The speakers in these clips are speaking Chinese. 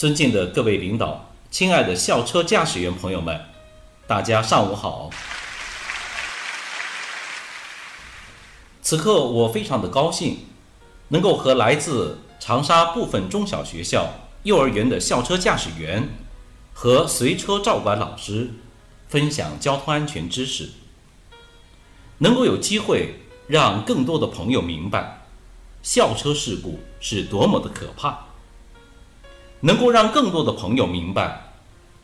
尊敬的各位领导，亲爱的校车驾驶员朋友们，大家上午好。此刻我非常的高兴，能够和来自长沙部分中小学校、幼儿园的校车驾驶员和随车照管老师分享交通安全知识，能够有机会让更多的朋友明白校车事故是多么的可怕。能够让更多的朋友明白，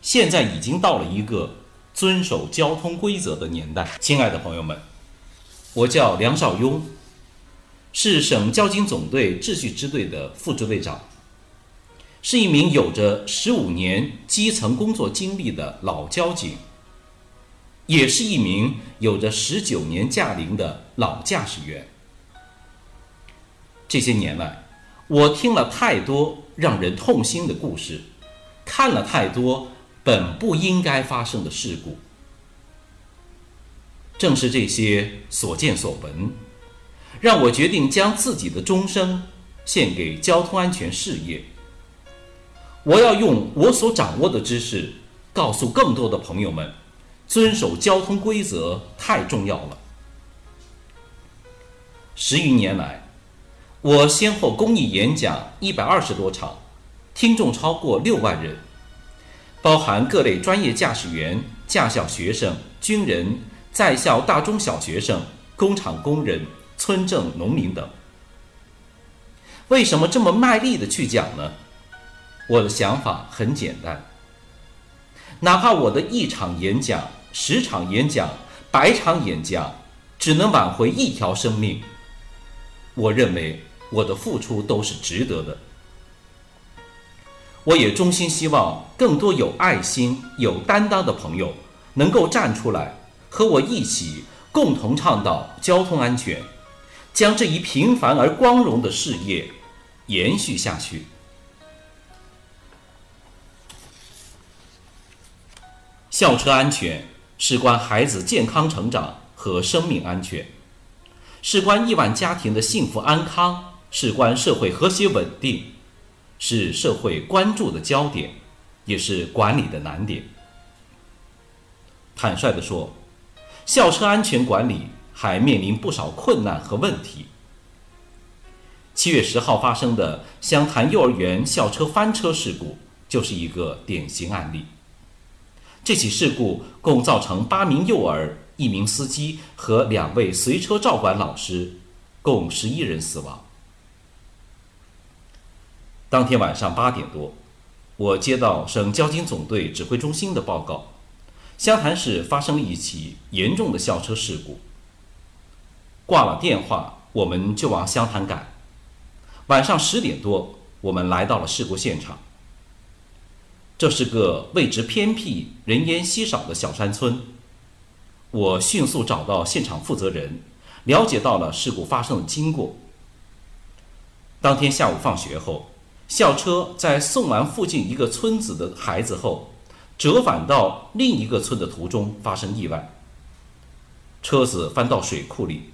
现在已经到了一个遵守交通规则的年代。亲爱的朋友们，我叫梁少庸，是省交警总队秩序支队的副支队长，是一名有着十五年基层工作经历的老交警，也是一名有着十九年驾龄的老驾驶员。这些年来，我听了太多。让人痛心的故事，看了太多本不应该发生的事故。正是这些所见所闻，让我决定将自己的终生献给交通安全事业。我要用我所掌握的知识，告诉更多的朋友们，遵守交通规则太重要了。十余年来。我先后公益演讲一百二十多场，听众超过六万人，包含各类专业驾驶员、驾校学生、军人、在校大中小学生、工厂工人、村镇农民等。为什么这么卖力的去讲呢？我的想法很简单，哪怕我的一场演讲、十场演讲、百场演讲，只能挽回一条生命，我认为。我的付出都是值得的。我也衷心希望更多有爱心、有担当的朋友能够站出来，和我一起共同倡导交通安全，将这一平凡而光荣的事业延续下去。校车安全事关孩子健康成长和生命安全，事关亿万家庭的幸福安康。事关社会和谐稳定，是社会关注的焦点，也是管理的难点。坦率地说，校车安全管理还面临不少困难和问题。七月十号发生的湘潭幼儿园校车翻车事故就是一个典型案例。这起事故共造成八名幼儿、一名司机和两位随车照管老师，共十一人死亡。当天晚上八点多，我接到省交警总队指挥中心的报告，湘潭市发生了一起严重的校车事故。挂了电话，我们就往湘潭赶。晚上十点多，我们来到了事故现场。这是个位置偏僻、人烟稀少的小山村。我迅速找到现场负责人，了解到了事故发生的经过。当天下午放学后。校车在送完附近一个村子的孩子后，折返到另一个村的途中发生意外。车子翻到水库里，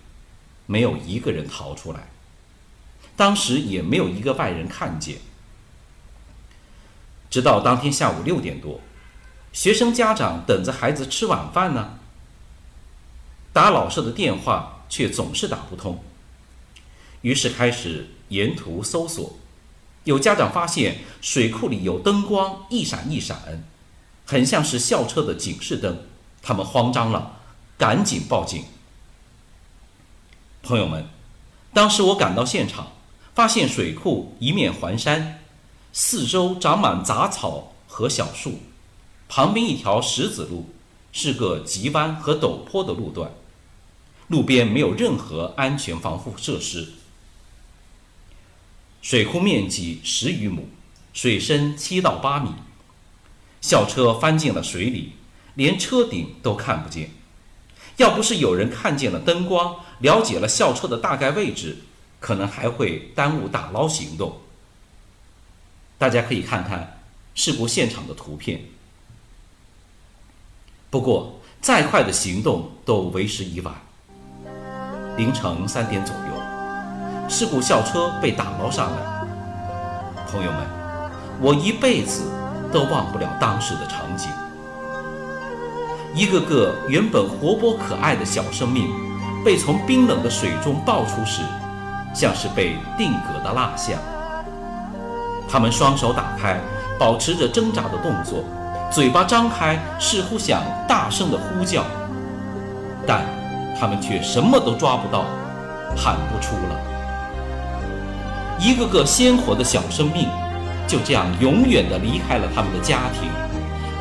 没有一个人逃出来。当时也没有一个外人看见。直到当天下午六点多，学生家长等着孩子吃晚饭呢，打老师的电话却总是打不通，于是开始沿途搜索。有家长发现水库里有灯光一闪一闪，很像是校车的警示灯，他们慌张了，赶紧报警。朋友们，当时我赶到现场，发现水库一面环山，四周长满杂草和小树，旁边一条石子路是个急弯和陡坡的路段，路边没有任何安全防护设施。水库面积十余亩，水深七到八米。校车翻进了水里，连车顶都看不见。要不是有人看见了灯光，了解了校车的大概位置，可能还会耽误打捞行动。大家可以看看事故现场的图片。不过，再快的行动都为时已晚。凌晨三点左右。事故校车被打捞上来，朋友们，我一辈子都忘不了当时的场景。一个个原本活泼可爱的小生命，被从冰冷的水中抱出时，像是被定格的蜡像。他们双手打开，保持着挣扎的动作，嘴巴张开，似乎想大声的呼叫，但他们却什么都抓不到，喊不出了。一个个鲜活的小生命，就这样永远的离开了他们的家庭，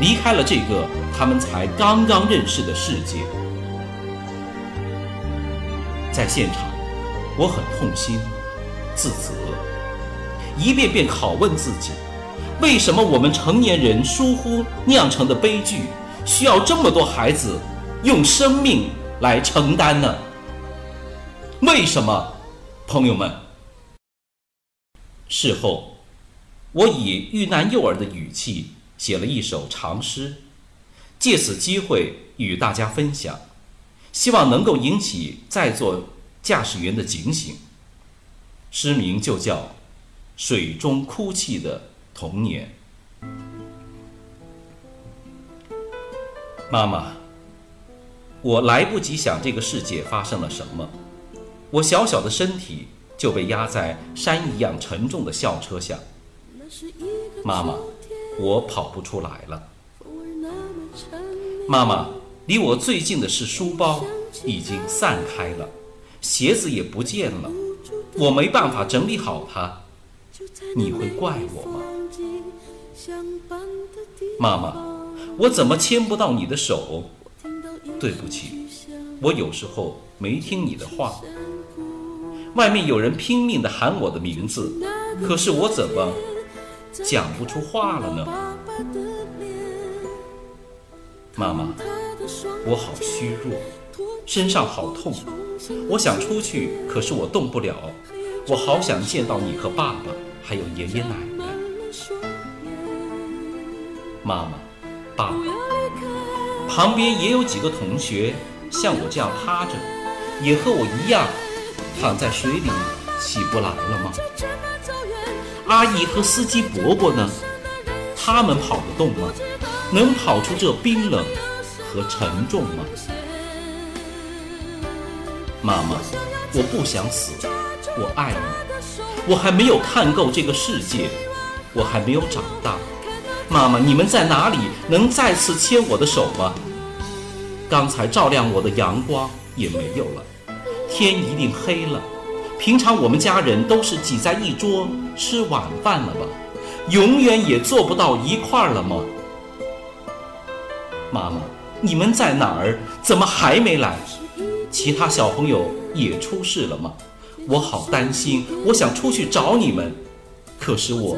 离开了这个。他们才刚刚认识的世界，在现场，我很痛心、自责，一遍遍拷问自己：为什么我们成年人疏忽酿成的悲剧，需要这么多孩子用生命来承担呢？为什么，朋友们？事后，我以遇难幼儿的语气写了一首长诗。借此机会与大家分享，希望能够引起在座驾驶员的警醒。诗名就叫《水中哭泣的童年》。妈妈，我来不及想这个世界发生了什么，我小小的身体就被压在山一样沉重的校车下。妈妈，我跑不出来了。妈妈，离我最近的是书包，已经散开了，鞋子也不见了，我没办法整理好它，你会怪我吗？妈妈，我怎么牵不到你的手？对不起，我有时候没听你的话。外面有人拼命地喊我的名字，可是我怎么讲不出话了呢？妈妈，我好虚弱，身上好痛，我想出去，可是我动不了。我好想见到你和爸爸，还有爷爷奶奶。妈妈，爸爸，旁边也有几个同学像我这样趴着，也和我一样躺在水里起不来了吗？阿姨和司机伯伯呢？他们跑得动吗？能跑出这冰冷和沉重吗？妈妈，我不想死，我爱你，我还没有看够这个世界，我还没有长大。妈妈，你们在哪里？能再次牵我的手吗？刚才照亮我的阳光也没有了，天一定黑了。平常我们家人都是挤在一桌吃晚饭了吧？永远也做不到一块儿了吗？妈妈，你们在哪儿？怎么还没来？其他小朋友也出事了吗？我好担心，我想出去找你们，可是我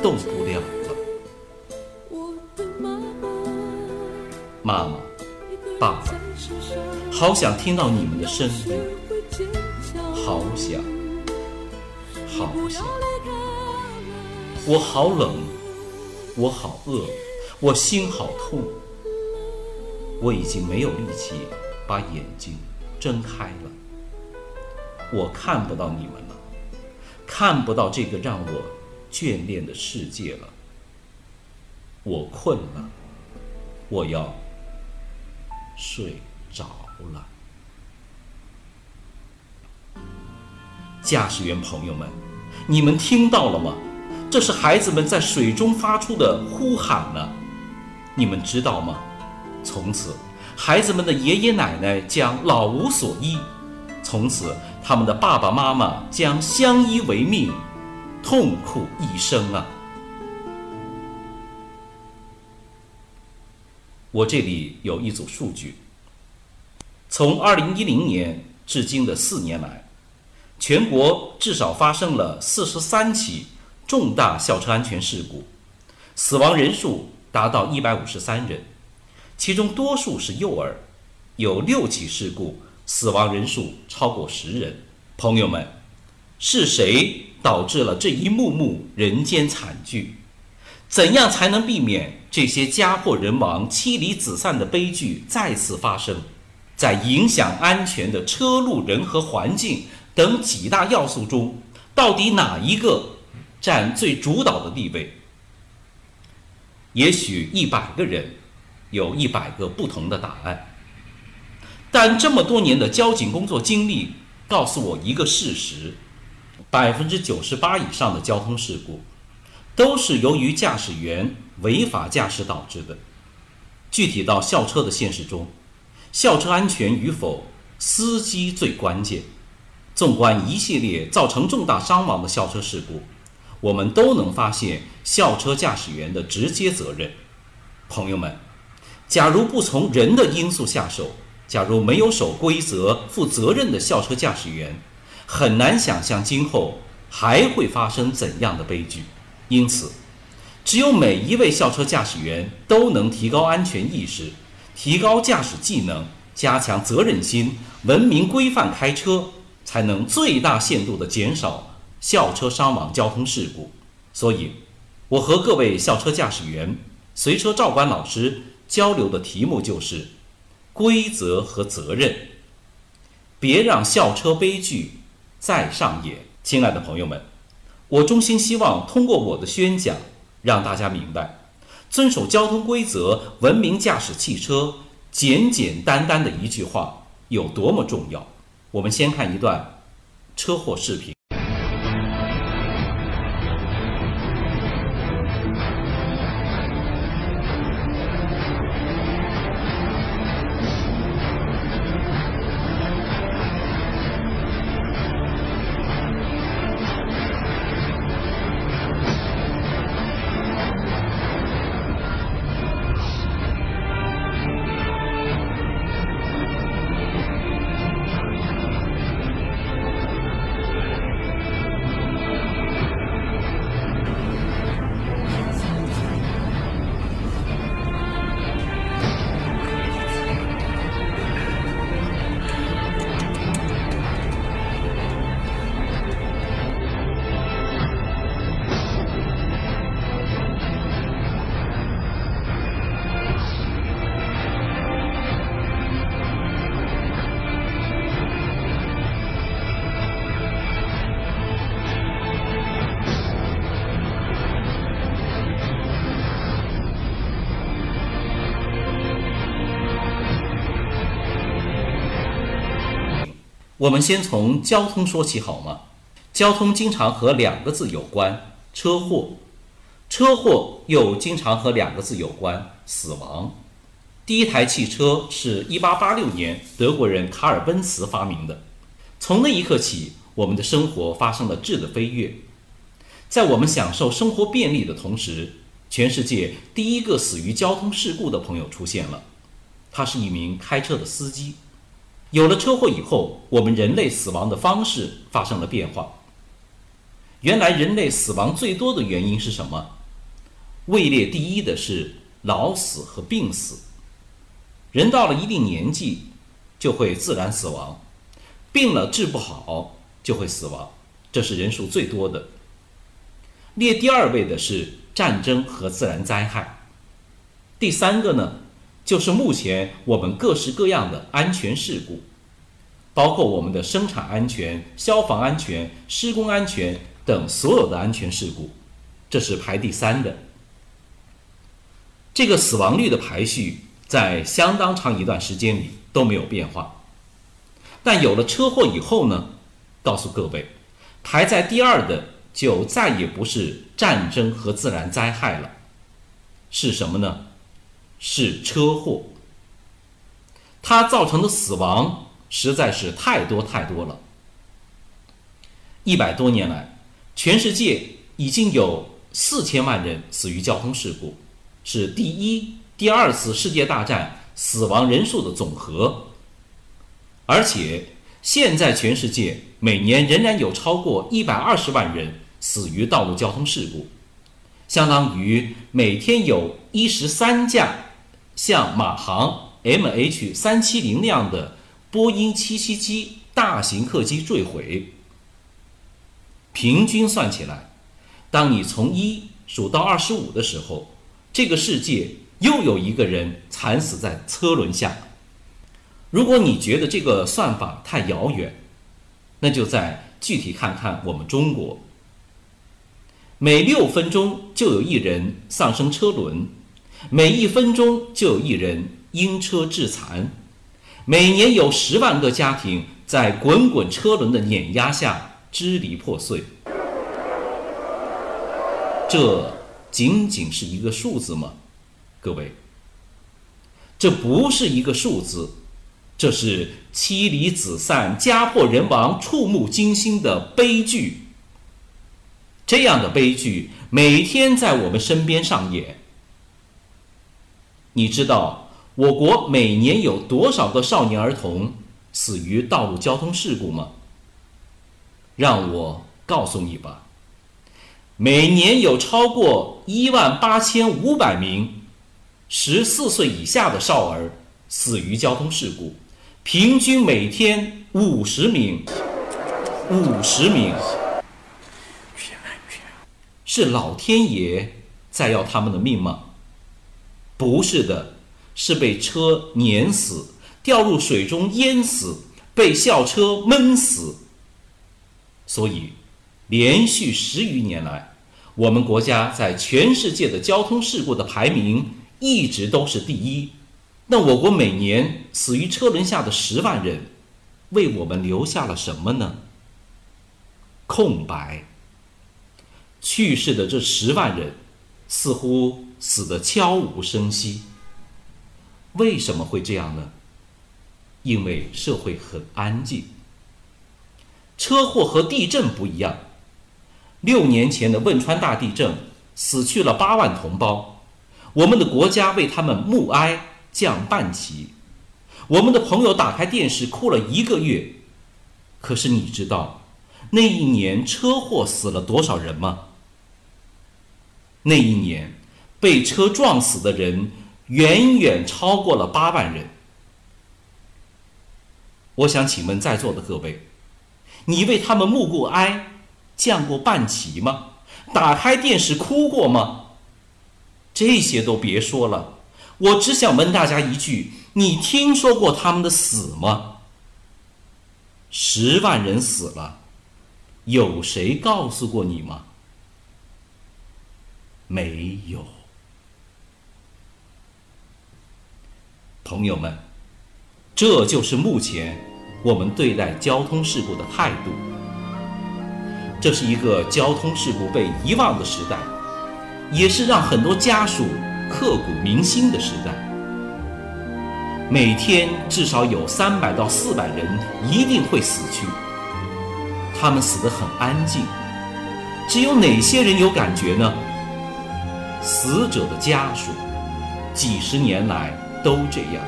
动不了了。妈妈，爸爸，好想听到你们的声音，好想，好想。我好冷，我好饿。我心好痛，我已经没有力气把眼睛睁开了。我看不到你们了，看不到这个让我眷恋的世界了。我困了，我要睡着了。驾驶员朋友们，你们听到了吗？这是孩子们在水中发出的呼喊呢。你们知道吗？从此，孩子们的爷爷奶奶将老无所依；从此，他们的爸爸妈妈将相依为命，痛苦一生啊！我这里有一组数据：从2010年至今的四年来，全国至少发生了43起重大校车安全事故，死亡人数。达到一百五十三人，其中多数是幼儿，有六起事故，死亡人数超过十人。朋友们，是谁导致了这一幕幕人间惨剧？怎样才能避免这些家破人亡、妻离子散的悲剧再次发生？在影响安全的车、路、人和环境等几大要素中，到底哪一个占最主导的地位。也许一百个人有一百个不同的答案，但这么多年的交警工作经历告诉我一个事实：百分之九十八以上的交通事故都是由于驾驶员违法驾驶导致的。具体到校车的现实中，校车安全与否，司机最关键。纵观一系列造成重大伤亡的校车事故，我们都能发现校车驾驶员的直接责任。朋友们，假如不从人的因素下手，假如没有守规则、负责任的校车驾驶员，很难想象今后还会发生怎样的悲剧。因此，只有每一位校车驾驶员都能提高安全意识，提高驾驶技能，加强责任心，文明规范开车。才能最大限度地减少校车伤亡交通事故。所以，我和各位校车驾驶员、随车照管老师交流的题目就是“规则和责任”，别让校车悲剧再上演。亲爱的朋友们，我衷心希望通过我的宣讲，让大家明白，遵守交通规则、文明驾驶汽车，简简单单的一句话有多么重要。我们先看一段车祸视频。我们先从交通说起好吗？交通经常和两个字有关，车祸；车祸又经常和两个字有关，死亡。第一台汽车是一八八六年德国人卡尔奔茨发明的，从那一刻起，我们的生活发生了质的飞跃。在我们享受生活便利的同时，全世界第一个死于交通事故的朋友出现了，他是一名开车的司机。有了车祸以后，我们人类死亡的方式发生了变化。原来人类死亡最多的原因是什么？位列第一的是老死和病死。人到了一定年纪就会自然死亡，病了治不好就会死亡，这是人数最多的。列第二位的是战争和自然灾害。第三个呢？就是目前我们各式各样的安全事故，包括我们的生产安全、消防安全、施工安全等所有的安全事故，这是排第三的。这个死亡率的排序在相当长一段时间里都没有变化，但有了车祸以后呢？告诉各位，排在第二的就再也不是战争和自然灾害了，是什么呢？是车祸，它造成的死亡实在是太多太多了。一百多年来，全世界已经有四千万人死于交通事故，是第一、第二次世界大战死亡人数的总和。而且，现在全世界每年仍然有超过一百二十万人死于道路交通事故，相当于每天有一十三架。像马航 MH 三七零那样的波音七七七大型客机坠毁，平均算起来，当你从一数到二十五的时候，这个世界又有一个人惨死在车轮下。如果你觉得这个算法太遥远，那就再具体看看我们中国。每六分钟就有一人丧生车轮，每一分钟就有一人因车致残，每年有十万个家庭在滚滚车轮的碾压下支离破碎。这仅仅是一个数字吗？各位，这不是一个数字，这是妻离子散、家破人亡、触目惊心的悲剧。这样的悲剧每天在我们身边上演。你知道我国每年有多少个少年儿童死于道路交通事故吗？让我告诉你吧，每年有超过一万八千五百名十四岁以下的少儿死于交通事故，平均每天五十名，五十名。是老天爷在要他们的命吗？不是的，是被车碾死、掉入水中淹死、被校车闷死。所以，连续十余年来，我们国家在全世界的交通事故的排名一直都是第一。那我国每年死于车轮下的十万人，为我们留下了什么呢？空白。去世的这十万人，似乎死得悄无声息。为什么会这样呢？因为社会很安静。车祸和地震不一样。六年前的汶川大地震，死去了八万同胞，我们的国家为他们默哀降半旗。我们的朋友打开电视哭了一个月。可是你知道，那一年车祸死了多少人吗？那一年，被车撞死的人远远超过了八万人。我想请问在座的各位，你为他们默过哀、降过半旗吗？打开电视哭过吗？这些都别说了，我只想问大家一句：你听说过他们的死吗？十万人死了，有谁告诉过你吗？没有，朋友们，这就是目前我们对待交通事故的态度。这是一个交通事故被遗忘的时代，也是让很多家属刻骨铭心的时代。每天至少有三百到四百人一定会死去，他们死得很安静，只有哪些人有感觉呢？死者的家属，几十年来都这样。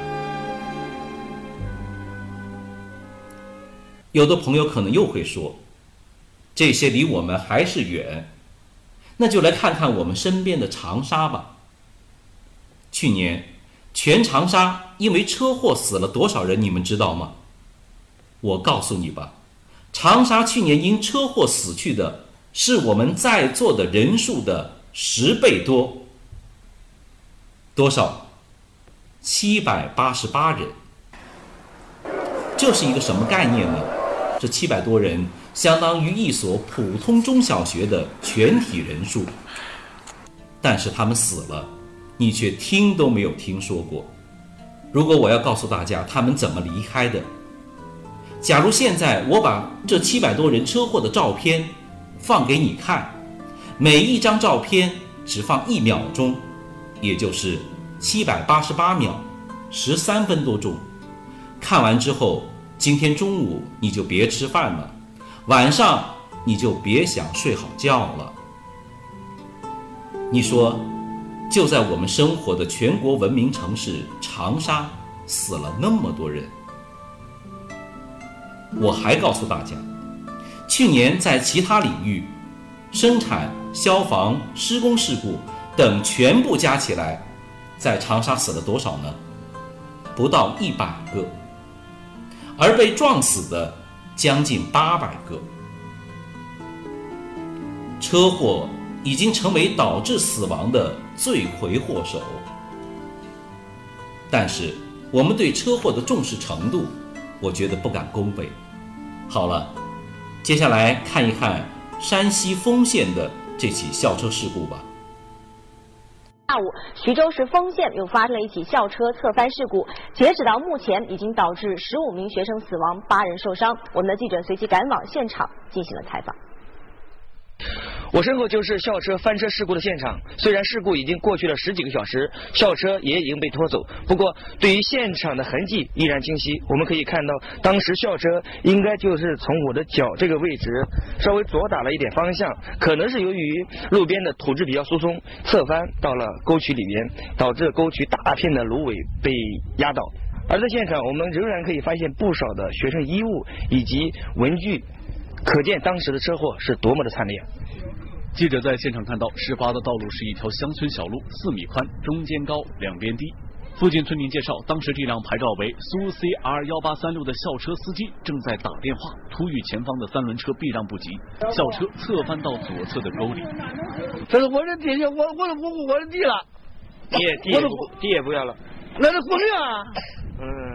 有的朋友可能又会说，这些离我们还是远，那就来看看我们身边的长沙吧。去年，全长沙因为车祸死了多少人？你们知道吗？我告诉你吧，长沙去年因车祸死去的是我们在座的人数的。十倍多，多少？七百八十八人。这是一个什么概念呢？这七百多人相当于一所普通中小学的全体人数。但是他们死了，你却听都没有听说过。如果我要告诉大家他们怎么离开的，假如现在我把这七百多人车祸的照片放给你看。每一张照片只放一秒钟，也就是七百八十八秒，十三分多钟。看完之后，今天中午你就别吃饭了，晚上你就别想睡好觉了。你说，就在我们生活的全国文明城市长沙，死了那么多人。我还告诉大家，去年在其他领域，生产。消防、施工事故等全部加起来，在长沙死了多少呢？不到一百个，而被撞死的将近八百个。车祸已经成为导致死亡的罪魁祸首。但是，我们对车祸的重视程度，我觉得不敢恭维。好了，接下来看一看山西丰县的。这起校车事故吧。下午，徐州市丰县又发生了一起校车侧翻事故，截止到目前，已经导致十五名学生死亡，八人受伤。我们的记者随即赶往现场进行了采访。我身后就是校车翻车事故的现场。虽然事故已经过去了十几个小时，校车也已经被拖走，不过对于现场的痕迹依然清晰。我们可以看到，当时校车应该就是从我的脚这个位置稍微左打了一点方向，可能是由于路边的土质比较疏松，侧翻到了沟渠里边，导致沟渠大片的芦苇被压倒。而在现场，我们仍然可以发现不少的学生衣物以及文具，可见当时的车祸是多么的惨烈。记者在现场看到，事发的道路是一条乡村小路，四米宽，中间高，两边低。附近村民介绍，当时这辆牌照为苏 CR 幺八三六的校车司机正在打电话，突遇前方的三轮车避让不及，校车侧翻到左侧的沟里。这是我的地，我我都不顾我的地了，地地也不地也不要了，那是公命啊。嗯。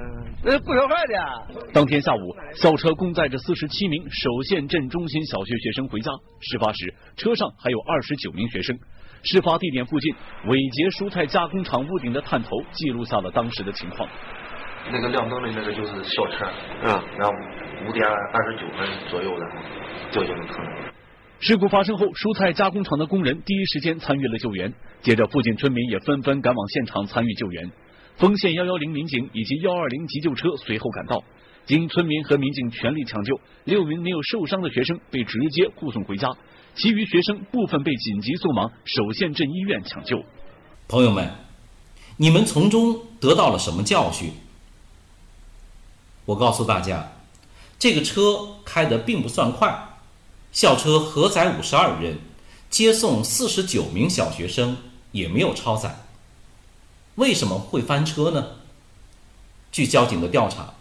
那不小害的。当天下午，校车共载着四十七名首县镇中心小学学生回家。事发时，车上还有二十九名学生。事发地点附近，伟杰蔬菜加工厂屋顶的探头记录下了当时的情况。那个亮灯的那个就是校车，啊，然后五点二十九分左右的掉进了坑里。事故发生后，蔬菜加工厂的工人第一时间参与了救援，接着附近村民也纷纷赶往现场参与救援。丰县幺幺零民警以及幺二零急救车随后赶到，经村民和民警全力抢救，六名没有受伤的学生被直接护送回家，其余学生部分被紧急送往首县镇医院抢救。朋友们，你们从中得到了什么教训？我告诉大家，这个车开得并不算快，校车核载五十二人，接送四十九名小学生，也没有超载。为什么会翻车呢？据交警的调查，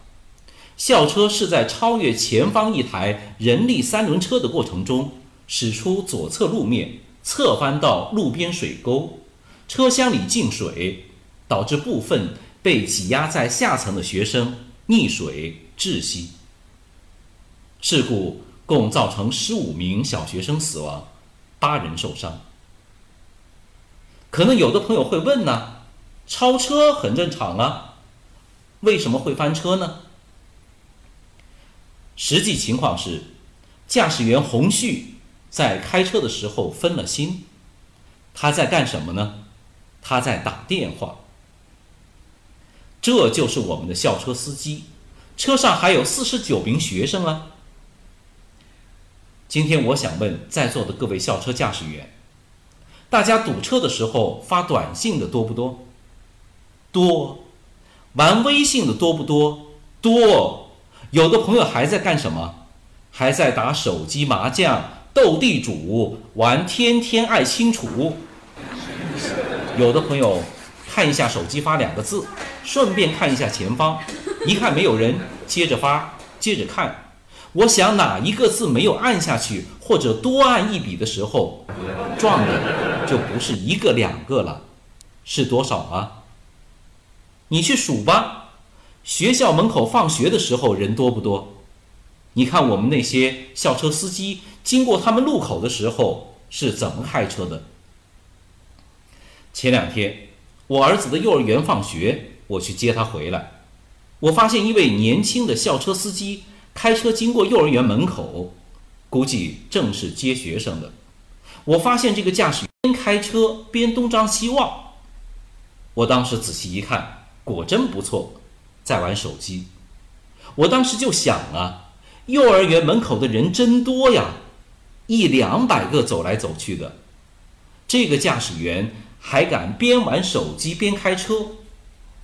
校车是在超越前方一台人力三轮车的过程中，驶出左侧路面，侧翻到路边水沟，车厢里进水，导致部分被挤压在下层的学生溺水窒息。事故共造成十五名小学生死亡，八人受伤。可能有的朋友会问呢？超车很正常啊，为什么会翻车呢？实际情况是，驾驶员洪旭在开车的时候分了心，他在干什么呢？他在打电话。这就是我们的校车司机，车上还有四十九名学生啊。今天我想问在座的各位校车驾驶员，大家堵车的时候发短信的多不多？多，玩微信的多不多？多，有的朋友还在干什么？还在打手机麻将、斗地主、玩天天爱清楚。有的朋友看一下手机发两个字，顺便看一下前方，一看没有人，接着发，接着看。我想哪一个字没有按下去，或者多按一笔的时候，撞的就不是一个两个了，是多少啊？你去数吧，学校门口放学的时候人多不多？你看我们那些校车司机经过他们路口的时候是怎么开车的？前两天我儿子的幼儿园放学，我去接他回来，我发现一位年轻的校车司机开车经过幼儿园门口，估计正是接学生的。我发现这个驾驶员边开车边东张西望，我当时仔细一看。果真不错，在玩手机。我当时就想啊，幼儿园门口的人真多呀，一两百个走来走去的。这个驾驶员还敢边玩手机边开车，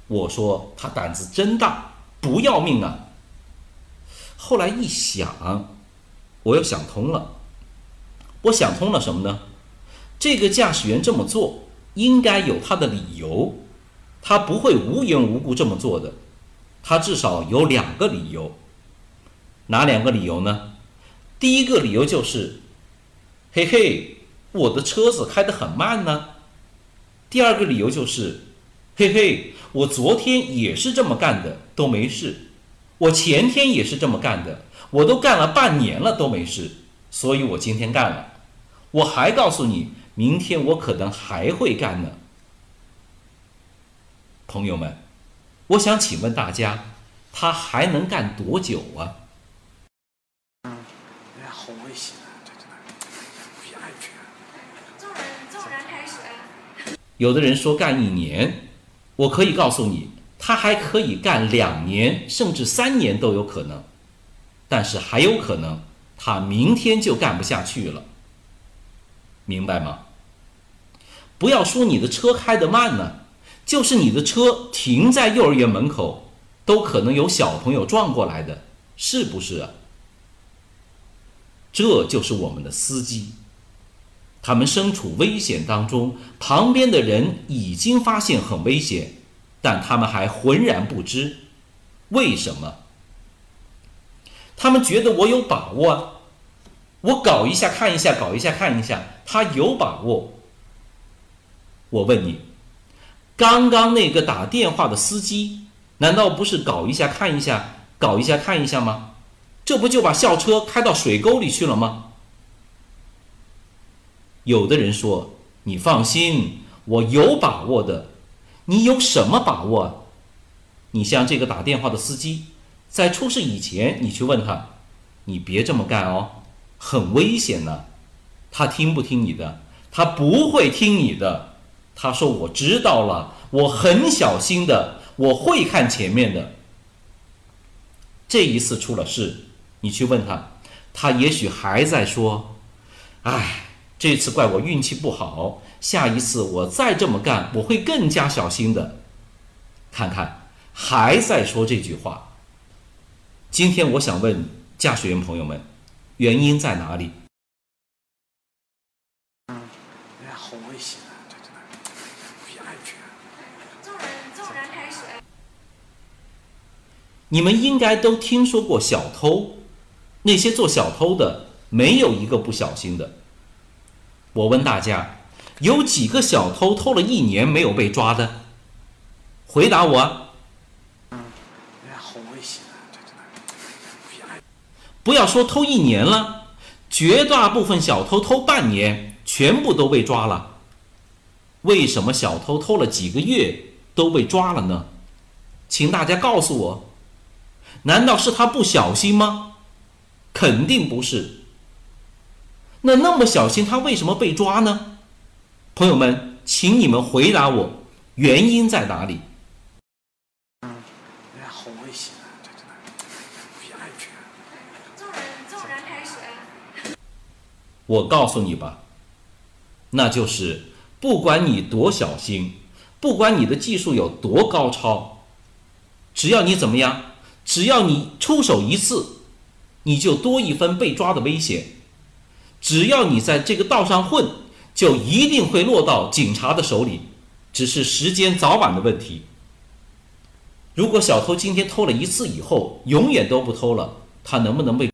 我说他胆子真大，不要命啊！后来一想，我又想通了。我想通了什么呢？这个驾驶员这么做，应该有他的理由。他不会无缘无故这么做的，他至少有两个理由。哪两个理由呢？第一个理由就是，嘿嘿，我的车子开得很慢呢。第二个理由就是，嘿嘿，我昨天也是这么干的，都没事。我前天也是这么干的，我都干了半年了都没事，所以我今天干了。我还告诉你，明天我可能还会干呢。朋友们，我想请问大家，他还能干多久啊？哎呀，好危险啊！这真的不安全。众人众人开始。有的人说干一年，我可以告诉你，他还可以干两年，甚至三年都有可能。但是还有可能，他明天就干不下去了。明白吗？不要说你的车开得慢呢，就是你的车停在幼儿园门口，都可能有小朋友撞过来的，是不是啊？这就是我们的司机，他们身处危险当中，旁边的人已经发现很危险，但他们还浑然不知，为什么？他们觉得我有把握啊。我搞一下看一下，搞一下看一下，他有把握。我问你，刚刚那个打电话的司机，难道不是搞一下看一下，搞一下看一下吗？这不就把校车开到水沟里去了吗？有的人说：“你放心，我有把握的。”你有什么把握？你像这个打电话的司机，在出事以前，你去问他，你别这么干哦。很危险呢，他听不听你的？他不会听你的。他说：“我知道了，我很小心的，我会看前面的。”这一次出了事，你去问他，他也许还在说：“哎，这次怪我运气不好，下一次我再这么干，我会更加小心的。”看看，还在说这句话。今天我想问驾驶员朋友们。原因在哪里？哎呀，好危险啊！这真的不安全。众人众人开始。你们应该都听说过小偷，那些做小偷的没有一个不小心的。我问大家，有几个小偷偷了一年没有被抓的？回答我。不要说偷一年了，绝大部分小偷偷半年，全部都被抓了。为什么小偷偷了几个月都被抓了呢？请大家告诉我，难道是他不小心吗？肯定不是。那那么小心，他为什么被抓呢？朋友们，请你们回答我，原因在哪里？我告诉你吧，那就是不管你多小心，不管你的技术有多高超，只要你怎么样，只要你出手一次，你就多一分被抓的危险。只要你在这个道上混，就一定会落到警察的手里，只是时间早晚的问题。如果小偷今天偷了一次以后，永远都不偷了，他能不能被？